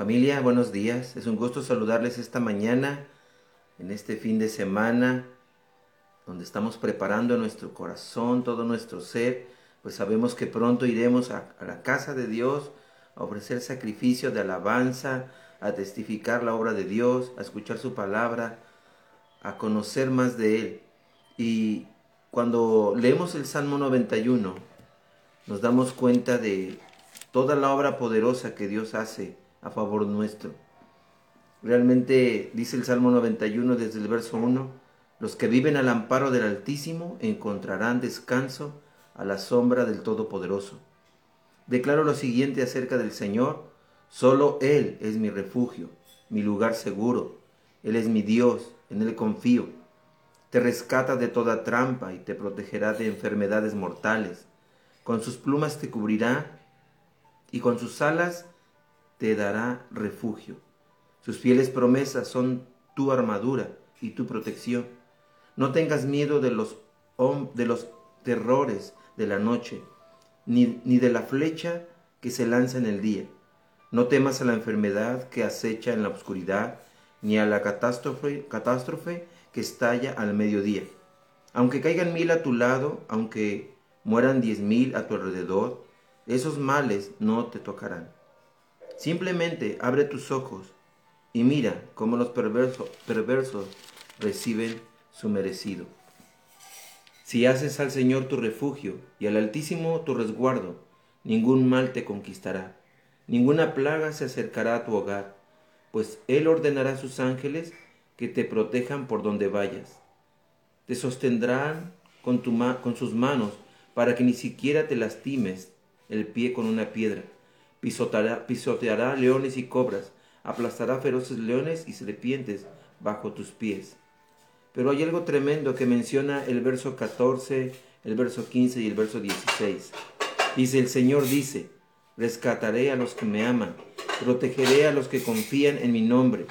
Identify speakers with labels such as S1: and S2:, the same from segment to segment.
S1: Familia, buenos días. Es un gusto saludarles esta mañana, en este fin de semana, donde estamos preparando nuestro corazón, todo nuestro ser, pues sabemos que pronto iremos a, la casa de Dios a ofrecer sacrificio de alabanza, a testificar la obra de Dios, a escuchar su palabra, a conocer más de Él. Y cuando leemos el Salmo 91, nos damos cuenta de toda la obra poderosa que Dios hace a favor nuestro. Realmente dice el Salmo 91 desde el verso 1, los que viven al amparo del Altísimo encontrarán descanso a la sombra del Todopoderoso. Declaro lo siguiente acerca del Señor, solo Él es mi refugio, mi lugar seguro, Él es mi Dios, en Él confío. Te rescata de toda trampa y te protegerá de enfermedades mortales. Con sus plumas te cubrirá y con sus alas te dará refugio. Sus fieles promesas son tu armadura y tu protección. No tengas miedo de los, de los terrores de la noche, ni, ni de la flecha que se lanza en el día. No temas a la enfermedad que acecha en la oscuridad, ni a la catástrofe, catástrofe que estalla al mediodía. Aunque caigan mil a tu lado, aunque mueran diez mil a tu alrededor, esos males no te tocarán. Simplemente abre tus ojos y mira cómo los perversos reciben su merecido. Si haces al Señor tu refugio y al Altísimo tu resguardo, ningún mal te conquistará, ninguna plaga se acercará a tu hogar, pues Él ordenará a sus ángeles que te protejan por donde vayas. Te sostendrán con, sus manos para que ni siquiera te lastimes el pie con una piedra pisoteará, leones y cobras, aplastará feroces leones y serpientes bajo tus pies. Pero hay algo tremendo que menciona el verso 14, el verso 15 y el verso 16. Dice, el Señor dice, rescataré a los que me aman, protegeré a los que confían en mi nombre.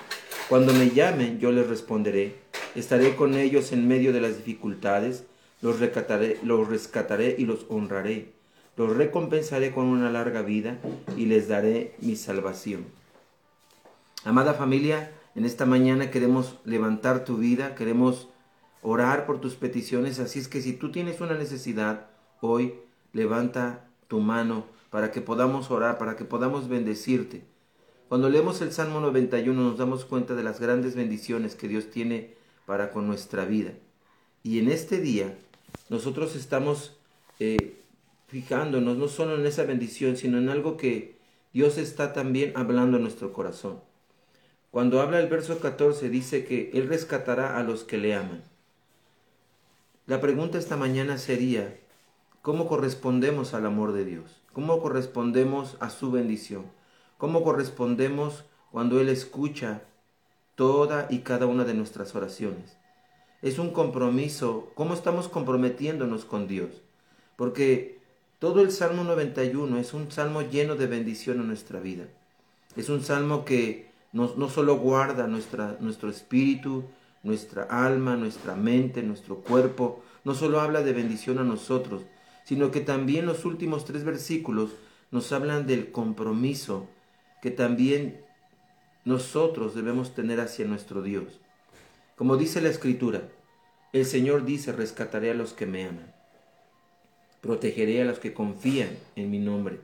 S1: Cuando me llamen, yo les responderé. Estaré con ellos en medio de las dificultades, los los rescataré y los honraré los recompensaré con una larga vida y les daré mi salvación. Amada familia, en esta mañana queremos levantar tu vida, queremos orar por tus peticiones, así es que si tú tienes una necesidad, hoy levanta tu mano para que podamos orar, para que podamos bendecirte. Cuando leemos el Salmo 91 nos damos cuenta de las grandes bendiciones que Dios tiene para con nuestra vida. Y en este día nosotros estamos eh, fijándonos no solo en esa bendición, sino en algo que Dios está también hablando en nuestro corazón. Cuando habla el verso 14 dice que Él rescatará a los que le aman. La pregunta esta mañana sería, ¿cómo correspondemos al amor de Dios? ¿Cómo correspondemos a su bendición? ¿Cómo correspondemos cuando Él escucha toda y cada una de nuestras oraciones? Es un compromiso, ¿cómo estamos comprometiéndonos con Dios? Porque todo el Salmo 91 es un salmo lleno de bendición en nuestra vida. Es un salmo que no, solo guarda nuestro espíritu, nuestra alma, nuestra mente, nuestro cuerpo, no solo habla de bendición a nosotros, sino que también los últimos tres versículos nos hablan del compromiso que también nosotros debemos tener hacia nuestro Dios. Como dice la Escritura, el Señor dice, rescataré a los que me aman. Protegeré a los que confían en mi nombre.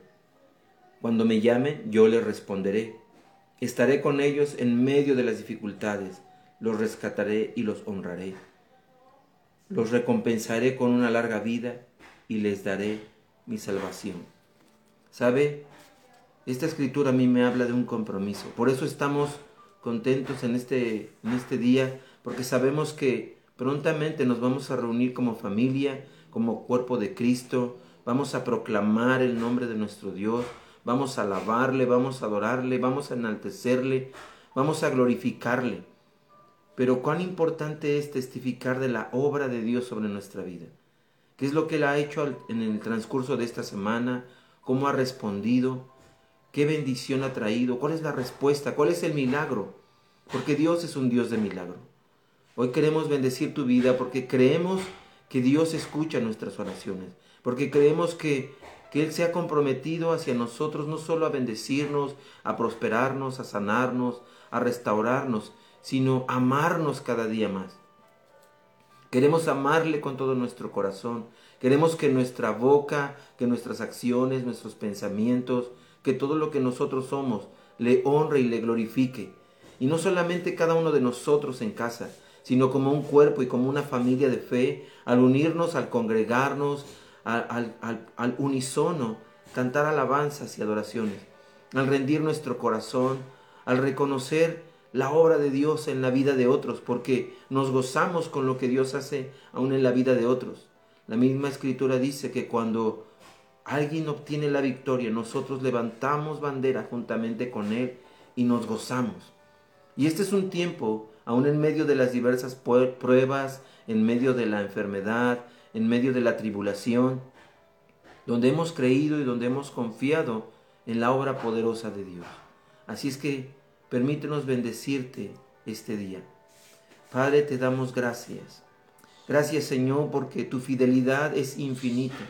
S1: Cuando me llamen, yo les responderé. Estaré con ellos en medio de las dificultades. Los rescataré y los honraré. Los recompensaré con una larga vida y les daré mi salvación. ¿Sabe? Esta escritura a mí me habla de un compromiso. Por eso estamos contentos en este, en este día, porque sabemos que prontamente nos vamos a reunir como familia, como cuerpo de Cristo, vamos a proclamar el nombre de nuestro Dios, vamos a alabarle, vamos a adorarle, vamos a enaltecerle, vamos a glorificarle. Pero cuán importante es testificar de la obra de Dios sobre nuestra vida. ¿Qué es lo que Él ha hecho en el transcurso de esta semana? ¿Cómo ha respondido? ¿Qué bendición ha traído? ¿Cuál es la respuesta? ¿Cuál es el milagro? Porque Dios es un Dios de milagro. Hoy queremos bendecir tu vida porque creemos que Dios escucha nuestras oraciones, porque creemos que que Él se ha comprometido hacia nosotros no solo a bendecirnos, a prosperarnos, a sanarnos, a restaurarnos, sino a amarnos cada día más. Queremos amarle con todo nuestro corazón. Queremos que nuestra boca, que nuestras acciones, nuestros pensamientos, que todo lo que nosotros somos le honre y le glorifique. Y no solamente cada uno de nosotros en casa, sino como un cuerpo y como una familia de fe, al unirnos, al congregarnos, al, al, unísono, cantar alabanzas y adoraciones, al rendir nuestro corazón, al reconocer la obra de Dios en la vida de otros, porque nos gozamos con lo que Dios hace aún en la vida de otros. La misma escritura dice que cuando alguien obtiene la victoria, nosotros levantamos bandera juntamente con Él y nos gozamos. Y este es un tiempo, aún en medio de las diversas pruebas, en medio de la enfermedad, en medio de la tribulación, donde hemos creído y donde hemos confiado en la obra poderosa de Dios. Así es que permítenos bendecirte este día. Padre, te damos gracias. Gracias Señor porque tu fidelidad es infinita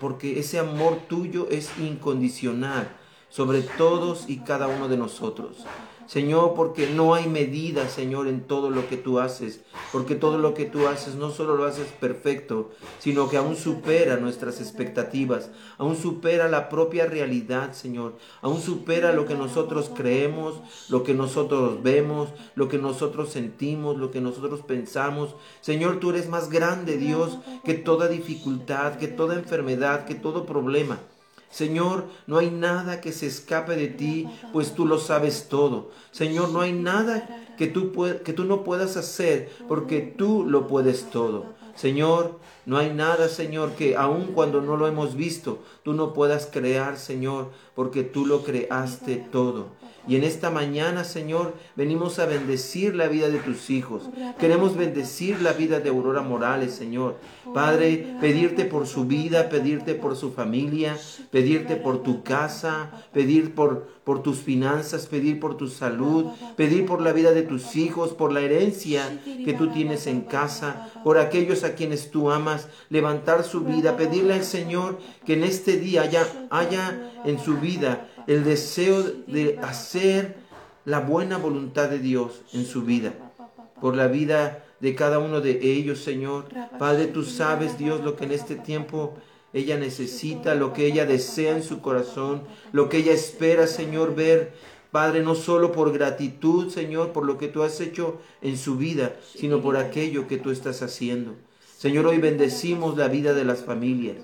S1: porque ese amor tuyo es incondicional sobre todos y cada uno de nosotros. Señor, porque no hay medida, Señor, en todo lo que tú haces, porque todo lo que tú haces no solo lo haces perfecto, sino que aún supera nuestras expectativas, aún supera la propia realidad, Señor, aún supera lo que nosotros creemos, lo que nosotros vemos, lo que nosotros sentimos, lo que nosotros pensamos. Señor, tú eres más grande, Dios, que toda dificultad, que toda enfermedad, que todo problema. Señor, no hay nada que se escape de ti, pues tú lo sabes todo. Señor, no hay nada que tú, que tú no puedas hacer, porque tú lo puedes todo. Señor, no hay nada, Señor, que aun cuando no lo hemos visto, tú no puedas crear, Señor, porque tú lo creaste todo. Y en esta mañana, Señor, venimos a bendecir la vida de tus hijos. Queremos bendecir la vida de Aurora Morales, Señor. Padre, pedirte por su vida, pedirte por su familia, pedirte por tu casa, pedir por, por tus finanzas, pedir por tu salud, pedir por la vida de tus hijos, por la herencia que tú tienes en casa, por aquellos a quienes tú amas, levantar su vida, pedirle al Señor que en este día haya, en su vida el deseo de hacer la buena voluntad de Dios en su vida, por la vida de cada uno de ellos, Señor. Padre, tú sabes, Dios, lo que en este tiempo ella necesita, lo que ella desea en su corazón, lo que ella espera, Señor, ver. Padre, no solo por gratitud, Señor, por lo que tú has hecho en su vida, sino por aquello que tú estás haciendo. Señor, hoy bendecimos la vida de las familias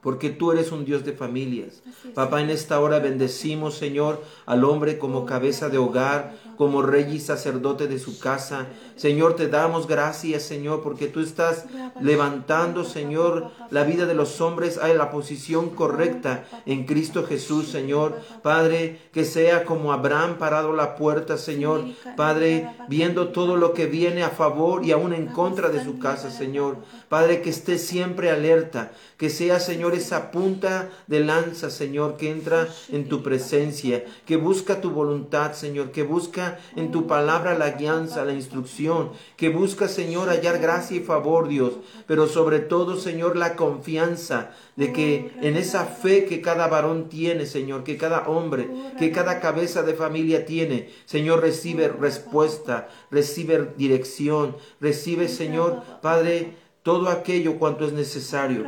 S1: porque tú eres un Dios de familias. Papá, en esta hora bendecimos, Señor, al hombre como cabeza de hogar, como rey y sacerdote de su casa. Señor, te damos gracias, Señor, porque tú estás levantando, Señor, la vida de los hombres a la posición correcta en Cristo Jesús, Señor. Padre, que sea como Abraham parado la puerta, Señor. Padre, viendo todo lo que viene a favor y aún en contra de su casa, Señor. Padre, que esté siempre alerta, que sea, Señor, esa punta de lanza, Señor, que entra en tu presencia, que busca tu voluntad, Señor, que busca en tu palabra la guianza, la instrucción, que busca, Señor, hallar gracia y favor, Dios, pero sobre todo, Señor, la confianza de que en esa fe que cada varón tiene, Señor, que cada hombre, que cada cabeza de familia tiene, Señor, recibe respuesta, recibe dirección, recibe, Señor, Padre, todo aquello cuanto es necesario.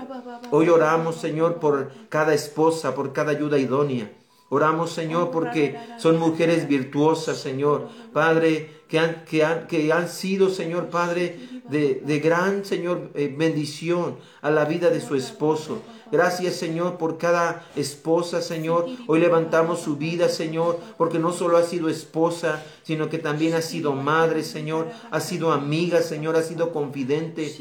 S1: Hoy oramos, Señor, por cada esposa, por cada ayuda idónea. Oramos, Señor, porque son mujeres virtuosas, Señor. Padre, que han, que han, que han sido, Señor, Padre, de, de gran, Señor, eh, bendición a la vida de su esposo. Gracias, Señor, por cada esposa, Señor. Hoy levantamos su vida, Señor, porque no solo ha sido esposa, sino que también ha sido madre, Señor. Ha sido amiga, Señor. Ha sido confidente.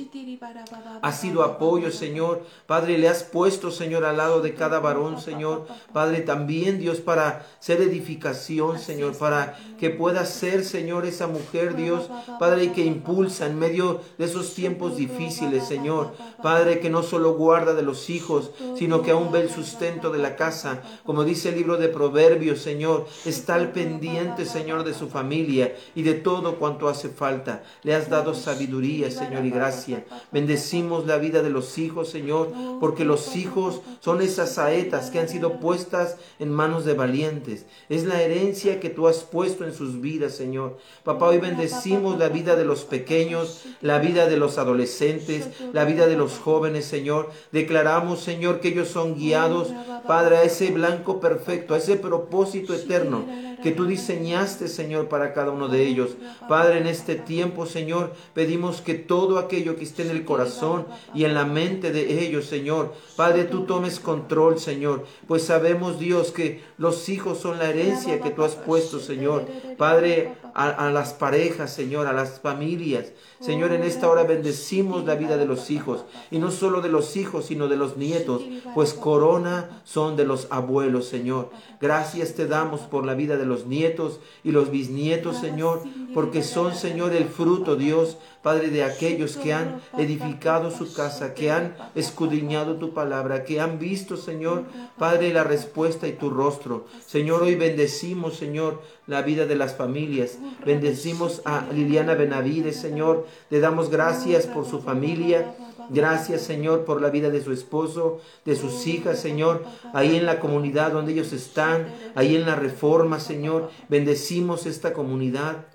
S1: Ha sido apoyo, Señor. Padre, le has puesto, Señor, al lado de cada varón, Señor. Padre, también, Dios, para ser edificación, Señor, para que pueda ser, Señor, esa mujer, Dios, Padre, que impulsa en medio de esos tiempos difíciles, Señor. Padre, que no solo guarda de los hijos, sino que aún ve el sustento de la casa. Como dice el libro de Proverbios, Señor, está al pendiente, Señor, de su familia y de todo cuanto hace falta. Le has dado sabiduría, Señor, y gracia. Bendecimos la vida de los hijos, Señor, porque los hijos son esas saetas que han sido puestas en manos de valientes. Es la herencia que tú has puesto en sus vidas, Señor. Papá, hoy bendecimos la vida de los pequeños, la vida de los adolescentes, la vida de los jóvenes, Señor. Declaramos, Señor, que ellos son guiados, Padre, a ese blanco perfecto, a ese propósito eterno que tú diseñaste, Señor, para cada uno de ellos. Padre, en este tiempo, Señor, pedimos que todo aquello que esté en el corazón y en la mente de ellos, Señor, Padre, tú tomes control, Señor, pues sabemos, Dios, que los hijos son la herencia que tú has puesto, Señor. Padre, a, las parejas, Señor, a las familias. Señor, en esta hora bendecimos la vida de los hijos, y no solo de los hijos, sino de los nietos, pues corona son de los abuelos, Señor. Gracias te damos por la vida de los nietos y los bisnietos, Señor, porque son, Señor, el fruto, Dios, Padre, de aquellos que han edificado su casa, que han escudriñado tu palabra, que han visto, Señor, Padre, la respuesta y tu rostro. Señor, hoy bendecimos, Señor, la vida de las familias. Bendecimos a Liliana Benavides, Señor. Le damos gracias por su familia. Gracias, Señor, por la vida de su esposo, de sus hijas, Señor, ahí en la comunidad donde ellos están, ahí en la reforma, Señor. Bendecimos esta comunidad.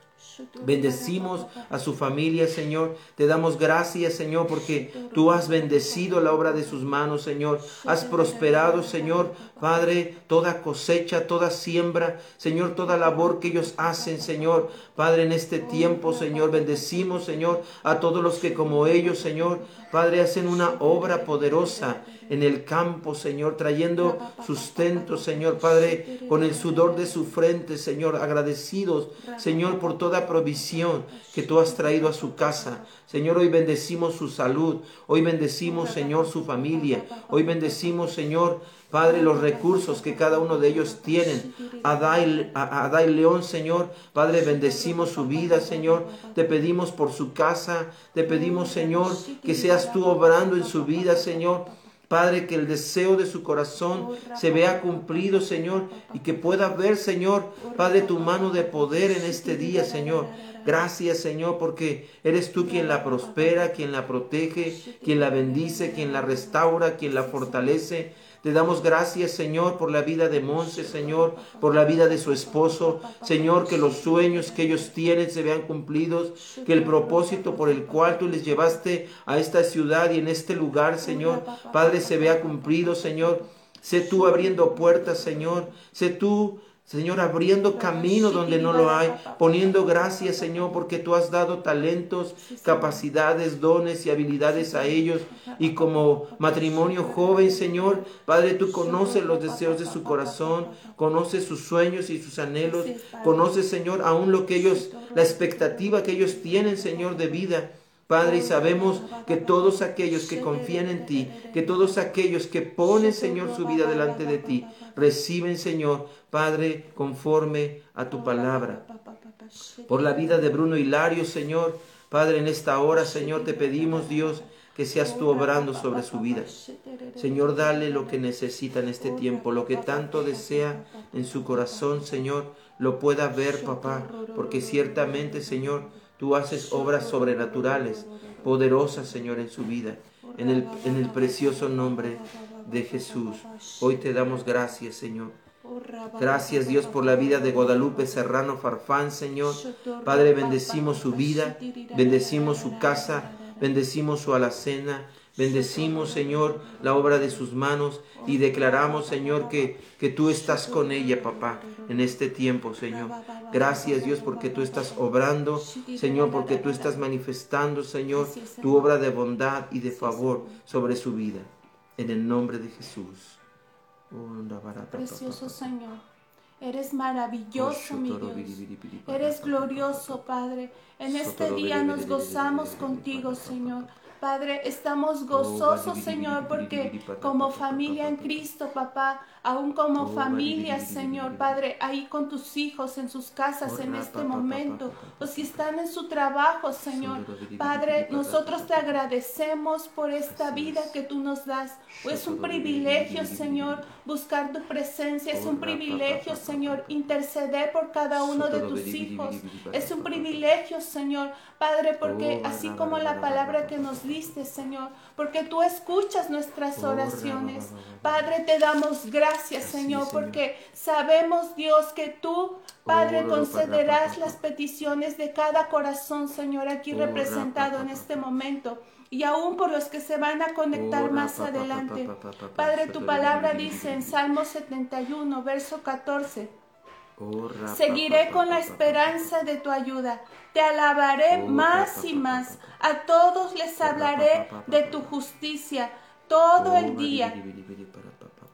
S1: Bendecimos a su familia, Señor. Te damos gracias, Señor, porque tú has bendecido la obra de sus manos, Señor. Has prosperado, Señor, Padre, toda cosecha, toda siembra, Señor, toda labor que ellos hacen, Señor. Padre, en este tiempo, Señor, bendecimos, Señor, a todos los que como ellos, Señor, Padre, hacen una obra poderosa en el campo, Señor, trayendo sustento, Señor, Padre, con el sudor de su frente, Señor, agradecidos, Señor, por toda provisión que tú has traído a su casa. Señor, hoy bendecimos su salud, hoy bendecimos, Señor, su familia, hoy bendecimos, Señor, Padre, los recursos que cada uno de ellos tienen. Adai, Adai León, Señor. Padre, bendecimos su vida, Señor. Te pedimos por su casa. Te pedimos, Señor, que seas tú obrando en su vida, Señor. Padre, que el deseo de su corazón se vea cumplido, Señor, y que pueda ver, Señor, Padre, tu mano de poder en este día, Señor. Gracias, Señor, porque eres tú quien la prospera, quien la protege, quien la bendice, quien la restaura, quien la fortalece. Te damos gracias, Señor, por la vida de Monse, Señor, por la vida de su esposo. Señor, que los sueños que ellos tienen se vean cumplidos, que el propósito por el cual tú les llevaste a esta ciudad y en este lugar, Señor, Padre, se vea cumplido, Señor. Sé tú abriendo puertas, Señor. Sé tú Señor, abriendo camino donde no lo hay, poniendo gracias, Señor, porque tú has dado talentos, capacidades, dones y habilidades a ellos. Y como matrimonio joven, Señor, Padre, tú conoces los deseos de su corazón, conoces sus sueños y sus anhelos, conoces, Señor, aún lo que ellos, la expectativa que ellos tienen, Señor, de vida. Padre, y sabemos que todos aquellos que confían en ti, que todos aquellos que ponen, Señor, su vida delante de ti, reciben, Señor, Padre, conforme a tu palabra. Por la vida de Bruno Hilario, Señor, Padre, en esta hora, Señor, te pedimos, Dios, que seas tú obrando sobre su vida. Señor, dale lo que necesita en este tiempo, lo que tanto desea en su corazón, Señor, lo pueda ver, papá, porque ciertamente, Señor, Tú haces obras sobrenaturales, poderosas, Señor, en su vida. En el, en el precioso nombre de Jesús. Hoy te damos gracias, Señor. Gracias Dios por la vida de Guadalupe Serrano Farfán, Señor. Padre, bendecimos su vida, bendecimos su casa, bendecimos su alacena, Bendecimos, Señor, la obra de sus manos y declaramos, Señor, que, que tú estás con ella, papá, en este tiempo, Señor. Gracias, Dios, porque tú estás obrando, Señor, porque tú estás manifestando, Señor, tu obra de bondad y de favor sobre su vida. En el nombre de Jesús.
S2: Precioso Señor. Eres maravilloso, mi Dios. Eres glorioso, Padre. En este día nos gozamos contigo, Señor Padre, estamos gozosos, Señor, porque como familia en Cristo, papá, aún como familia, Señor, Padre, ahí con tus hijos en sus casas en este momento, los que están en su trabajo, Señor. Padre, nosotros te agradecemos por esta vida que tú nos das. Es un privilegio, Señor, buscar tu presencia. Es un privilegio, Señor, interceder por cada uno de tus hijos. Es un privilegio, Señor, Padre, porque así como la palabra que nos Señor, porque tú escuchas nuestras oraciones. Padre, te damos gracias, Señor, porque sabemos, Dios, que tú, Padre, concederás las peticiones de cada corazón, Señor, aquí representado en este momento y aún por los que se van a conectar más adelante. Padre, tu palabra dice en Salmo 71, verso 14. Seguiré con la esperanza de tu ayuda. Te alabaré más y más. A todos les hablaré de tu justicia todo el día.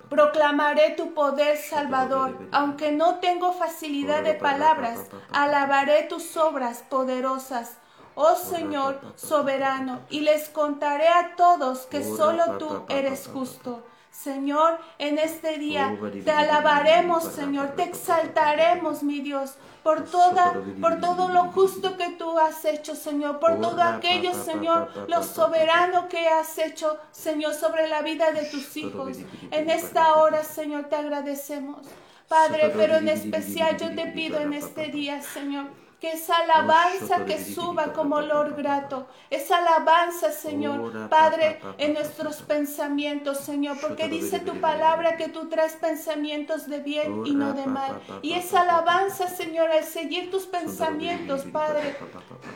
S2: Proclamaré tu poder salvador. Aunque no tengo facilidad de palabras, alabaré tus obras poderosas. Oh Señor soberano, y les contaré a todos que solo tú eres justo. Señor, en este día te alabaremos, Señor, te exaltaremos, mi Dios, por toda, por todo lo justo que tú has hecho, Señor, por todo aquello, Señor, lo soberano que has hecho, Señor, sobre la vida de tus hijos. En esta hora, Señor, te agradecemos. Padre, pero en especial yo te pido en este día, Señor, que esa alabanza que suba como olor grato, esa alabanza, Señor, Padre, en nuestros pensamientos, Señor, porque dice tu palabra que tú traes pensamientos de bien y no de mal. Y esa alabanza, Señor, al seguir tus pensamientos, Padre,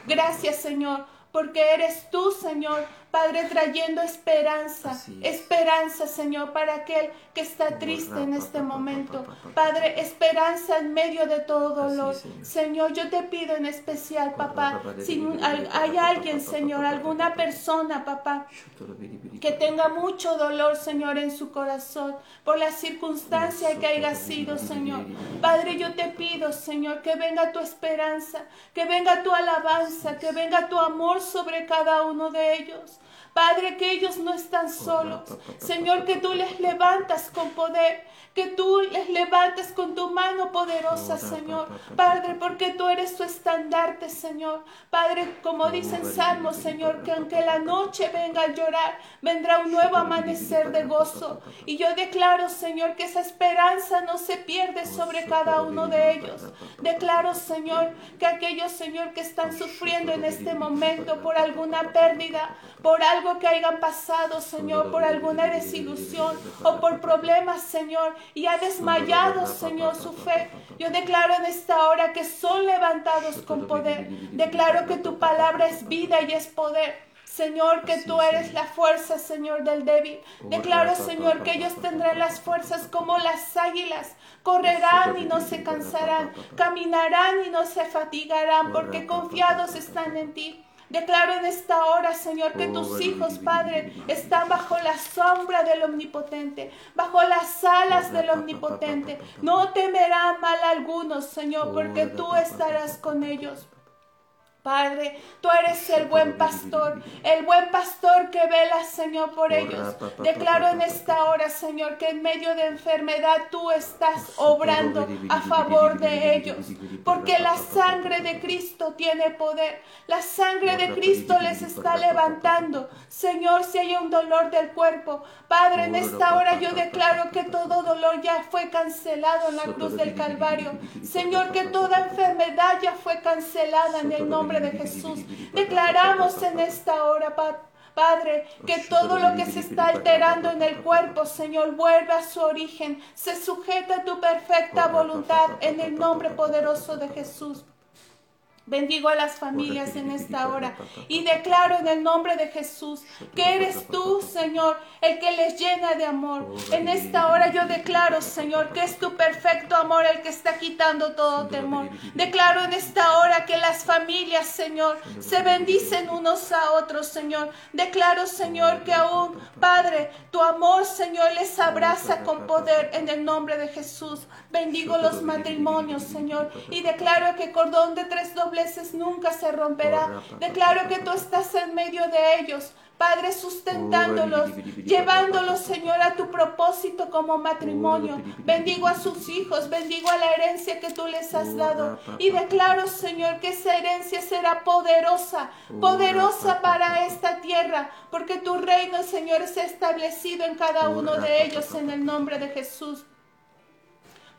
S2: gracias, Señor, porque eres tú, Señor, Padre, trayendo esperanza, esperanza, Señor, para aquel que está triste en este momento. Padre, esperanza en medio de todo dolor. Señor, yo te pido en especial, papá, si hay alguien, Señor, alguna persona, papá, que tenga mucho dolor, Señor, en su corazón, por la circunstancia que haya sido, Señor. Padre, yo te pido, Señor, que venga tu esperanza, que venga tu alabanza, que venga tu amor sobre cada uno de ellos. Padre, que ellos no están solos. Señor, que tú les levantas con poder, que tú les levantes con tu mano poderosa, Señor. Padre, porque tú eres su estandarte, Señor. Padre, como dicen Salmos, Señor, que aunque la noche venga a llorar, vendrá un nuevo amanecer de gozo. Y yo declaro, Señor, que esa esperanza no se pierde sobre cada uno de ellos. Declaro, Señor, que aquellos, Señor, que están sufriendo en este momento por alguna pérdida, por algo que hayan pasado, Señor, por alguna desilusión o por problemas, Señor, y ha desmayado, Señor, su fe. Yo declaro en esta hora que son levantados con poder. Declaro que tu palabra es vida y es poder. Señor, que tú eres la fuerza, Señor, del débil. Declaro, Señor, que ellos tendrán las fuerzas como las águilas. Correrán y no se cansarán. Caminarán y no se fatigarán porque confiados están en ti. Declaro en esta hora, Señor, que tus hijos, Padre, están bajo la sombra del Omnipotente, bajo las alas del Omnipotente. No temerán mal alguno, Señor, porque tú estarás con ellos. Padre, tú eres el buen pastor, el buen pastor que vela, Señor, por ellos. Declaro en esta hora, Señor, que en medio de enfermedad tú estás obrando a favor de ellos, porque la sangre de Cristo tiene poder. La sangre de Cristo les está levantando. Señor, si hay un dolor del cuerpo, Padre, en esta hora yo declaro que todo dolor ya fue cancelado en la cruz del Calvario. Señor, que toda enfermedad ya fue cancelada en el nombre de Jesús. Declaramos en esta hora, Padre, que todo lo que se está alterando en el cuerpo, Señor, vuelva a su origen, se sujeta a tu perfecta voluntad en el nombre poderoso de Jesús. Bendigo a las familias en esta hora y declaro en el nombre de Jesús que eres tú, Señor, el que les llena de amor. En esta hora yo declaro, Señor, que es tu perfecto amor el que está quitando todo temor. Declaro en esta hora que las familias, Señor, se bendicen unos a otros, Señor. Declaro, Señor, que aún, Padre, tu amor, Señor, les abraza con poder en el nombre de Jesús. Bendigo los matrimonios, Señor, y declaro que cordón de tres dobleces nunca se romperá. Declaro que tú estás en medio de ellos. Padre, sustentándolos, llevándolos, Señor, a tu propósito como matrimonio. Bendigo a sus hijos, bendigo a la herencia que tú les has dado. Y declaro, Señor, que esa herencia será poderosa, poderosa para esta tierra, porque tu reino, Señor, se ha establecido en cada uno de ellos en el nombre de Jesús.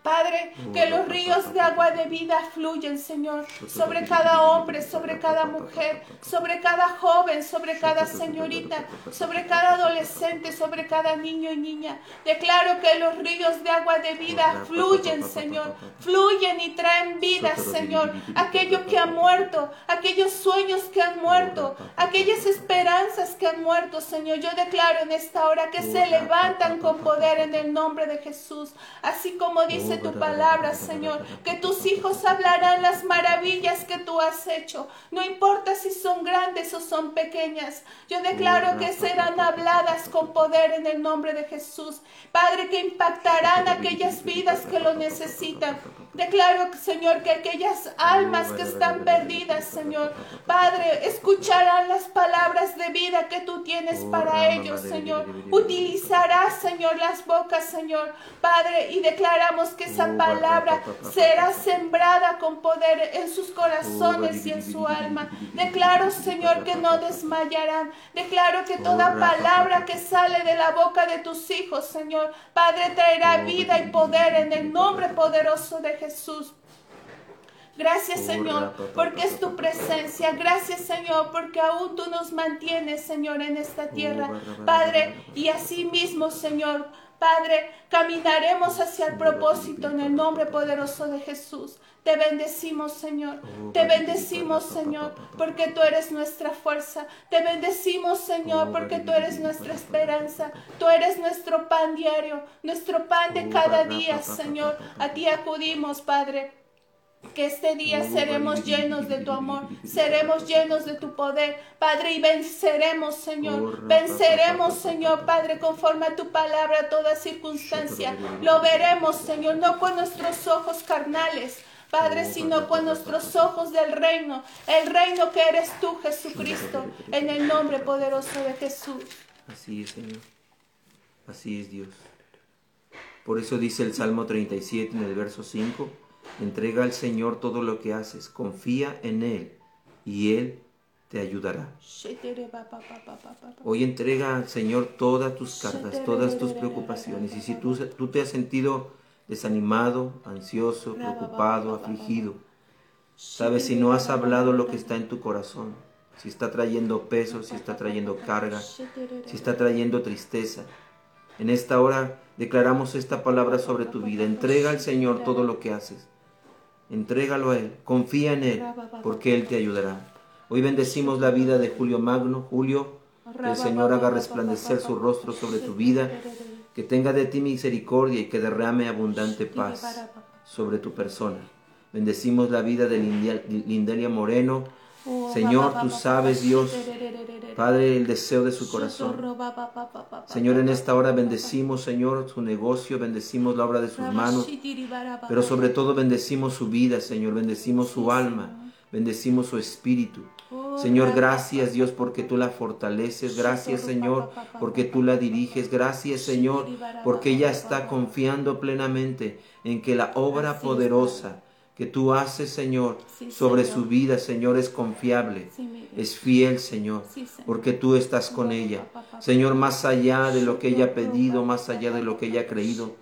S2: Padre, que los ríos de agua de vida fluyen, Señor, sobre cada hombre, sobre cada mujer, sobre cada joven, sobre cada señorita, sobre cada adolescente, sobre cada niño y niña. Declaro que los ríos de agua de vida fluyen, Señor, fluyen y traen vida, Señor. Aquello que ha muerto, aquellos sueños que han muerto, aquellas esperanzas que han muerto, Señor. Yo declaro en esta hora que se levantan con poder en el nombre de Jesús, así como dice tu palabra, Señor, que tus hijos hablarán las maravillas que tú has hecho. No importa si son grandes o son pequeñas. Yo declaro que serán habladas con poder en el nombre de Jesús. Padre, que impactarán aquellas vidas que lo necesitan. Declaro, Señor, que aquellas almas que están perdidas, Señor, Padre, escucharán las palabras de vida que tú tienes para ellos, Señor. Utilizarás, Señor, las bocas, Señor, Padre, y declaramos que esa palabra será sembrada con poder en sus corazones y en su alma. Declaro, Señor, que no desmayarán. Declaro que toda palabra que sale de la boca de tus hijos, Señor, Padre, traerá vida y poder en el nombre poderoso de Jesús. Gracias Señor, porque es tu presencia. Gracias Señor, porque aún tú nos mantienes, Señor, en esta tierra. Padre, y así mismo, Señor, Padre, caminaremos hacia el propósito en el nombre poderoso de Jesús. Te bendecimos, Señor. Te bendecimos, Señor, porque tú eres nuestra fuerza. Te bendecimos, Señor, porque tú eres nuestra esperanza. Tú eres nuestro pan diario, nuestro pan de cada día, Señor. A ti acudimos, Padre que este día seremos llenos de tu amor, seremos llenos de tu poder, Padre, y venceremos, Señor, venceremos, Señor, Padre, conforme a tu palabra, toda circunstancia. Lo veremos, Señor, no con nuestros ojos carnales, Padre, sino con nuestros ojos del reino, el reino que eres tú, Jesucristo, en el nombre poderoso de Jesús.
S1: Así es, Señor. Así es, Dios. Por eso dice el Salmo 37 en el verso 5 Entrega al Señor todo lo que haces, confía en Él y Él te ayudará. Hoy entrega al Señor todas tus cargas, todas tus preocupaciones. Y si tú, tú te has sentido desanimado, ansioso, preocupado, afligido, sabes si no has hablado lo que está en tu corazón, si está trayendo peso, si está trayendo carga, si está trayendo tristeza. En esta hora declaramos esta palabra sobre tu vida. Entrega al Señor todo lo que haces. Entrégalo a Él, confía en Él, porque Él te ayudará. Hoy bendecimos la vida de Julio Magno. Julio, que el Señor haga resplandecer su rostro sobre tu vida, que tenga de ti misericordia y que derrame abundante paz sobre tu persona. Bendecimos la vida de Lindelia Moreno. Señor, tú sabes, Dios, Padre, el deseo de su corazón. Señor, en esta hora bendecimos, Señor, su negocio, bendecimos la obra de sus manos, pero sobre todo bendecimos su vida, Señor, bendecimos su alma, bendecimos su espíritu. Señor, gracias Dios porque tú la fortaleces, gracias Señor porque tú la diriges, gracias Señor porque ella está confiando plenamente en que la obra poderosa que tú haces, Señor, sobre su vida, Señor, es confiable, es fiel, Señor, porque tú estás con ella. Señor, más allá de lo que ella ha pedido, más allá de lo que ella ha creído,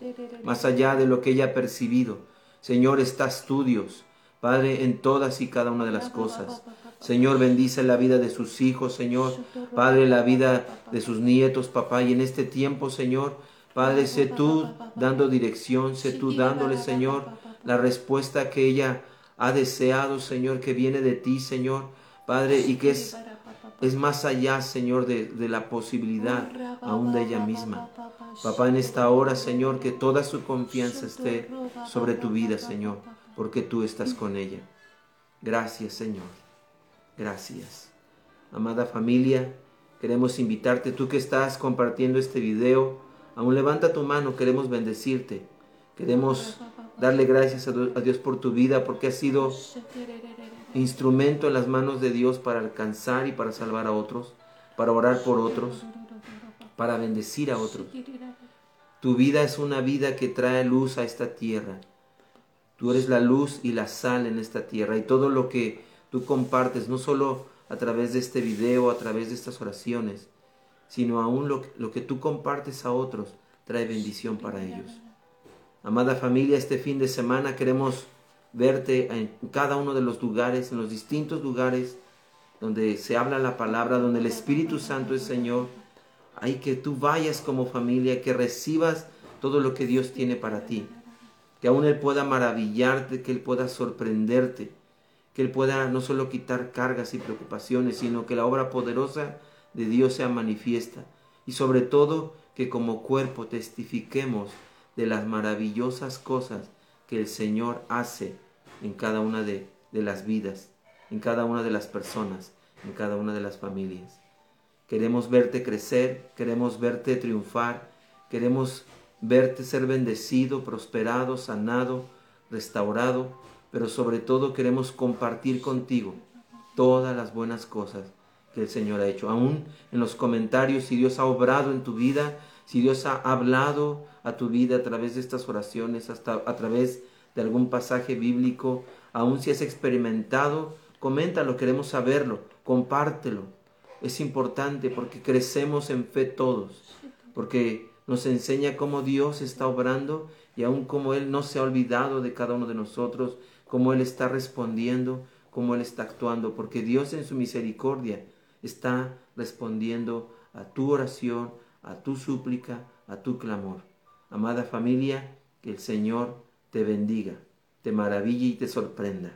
S1: más allá de lo que ella ha percibido, Señor, estás tú, Dios, Padre, en todas y cada una de las cosas. Señor, bendice la vida de sus hijos, Señor. Padre, la vida de sus nietos, papá. Y en este tiempo, Señor, Padre, sé tú dando dirección, sé tú dándole, Señor, la respuesta que ella ha deseado, Señor, que viene de ti, Señor, Padre, y que es, es más allá, Señor, de, de la posibilidad aún de ella misma. Papá, en esta hora, Señor, que toda su confianza esté sobre tu vida, Señor, porque tú estás con ella. Gracias, Señor. Gracias. Amada familia, queremos invitarte, tú que estás compartiendo este video, aún levanta tu mano, queremos bendecirte. Queremos darle gracias a Dios por tu vida, porque has sido instrumento en las manos de Dios para alcanzar y para salvar a otros. para orar por otros, para bendecir a otros. Tu vida es una vida que trae luz a esta tierra. Tú eres la luz y la sal en esta tierra y todo lo que tú compartes, no solo a través de este video, a través de estas oraciones, sino aún lo, lo que tú compartes a otros, trae bendición para ellos. Amada familia, este fin de semana queremos verte en cada uno de los lugares, en los distintos lugares donde se habla la palabra, donde el Espíritu Santo es Señor. Hay que tú vayas como familia, que recibas todo lo que Dios tiene para ti. Que aún Él pueda maravillarte, que Él pueda sorprenderte, que Él pueda no solo quitar cargas y preocupaciones, sino que la obra poderosa de Dios sea manifiesta. Y sobre todo, que como cuerpo testifiquemos de las maravillosas cosas que el Señor hace en cada una de, las vidas, en cada una de las personas, en cada una de las familias. Queremos verte crecer, queremos verte triunfar, queremos verte ser bendecido, prosperado, sanado, restaurado, pero sobre todo queremos compartir contigo todas las buenas cosas que el Señor ha hecho. Aún en los comentarios, si Dios ha obrado en tu vida, si Dios ha hablado a tu vida a través de estas oraciones, hasta a través de algún pasaje bíblico, aún si has experimentado, coméntalo, queremos saberlo, compártelo. Es importante porque crecemos en fe todos, porque nos enseña cómo Dios está obrando y aún cómo Él no se ha olvidado de cada uno de nosotros, cómo Él está respondiendo, cómo Él está actuando, porque Dios en su misericordia está respondiendo a tu oración, a tu súplica, a tu clamor. Amada familia, que el Señor te bendiga, te maraville y te sorprenda.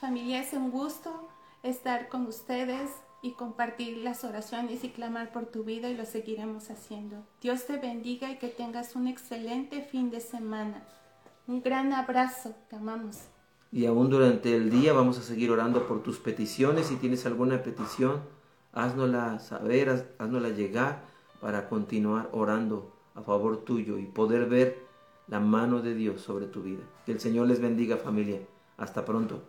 S2: Familia, es un gusto estar con ustedes y compartir las oraciones y clamar por tu vida y lo seguiremos haciendo. Dios te bendiga y que tengas un excelente fin de semana. Un gran abrazo, te amamos.
S1: Y aún durante el día vamos a seguir orando por tus peticiones. Si tienes alguna petición, haznosla saber, haznosla llegar para continuar orando a favor tuyo y poder ver la mano de Dios sobre tu vida. Que el Señor les bendiga familia. Hasta pronto.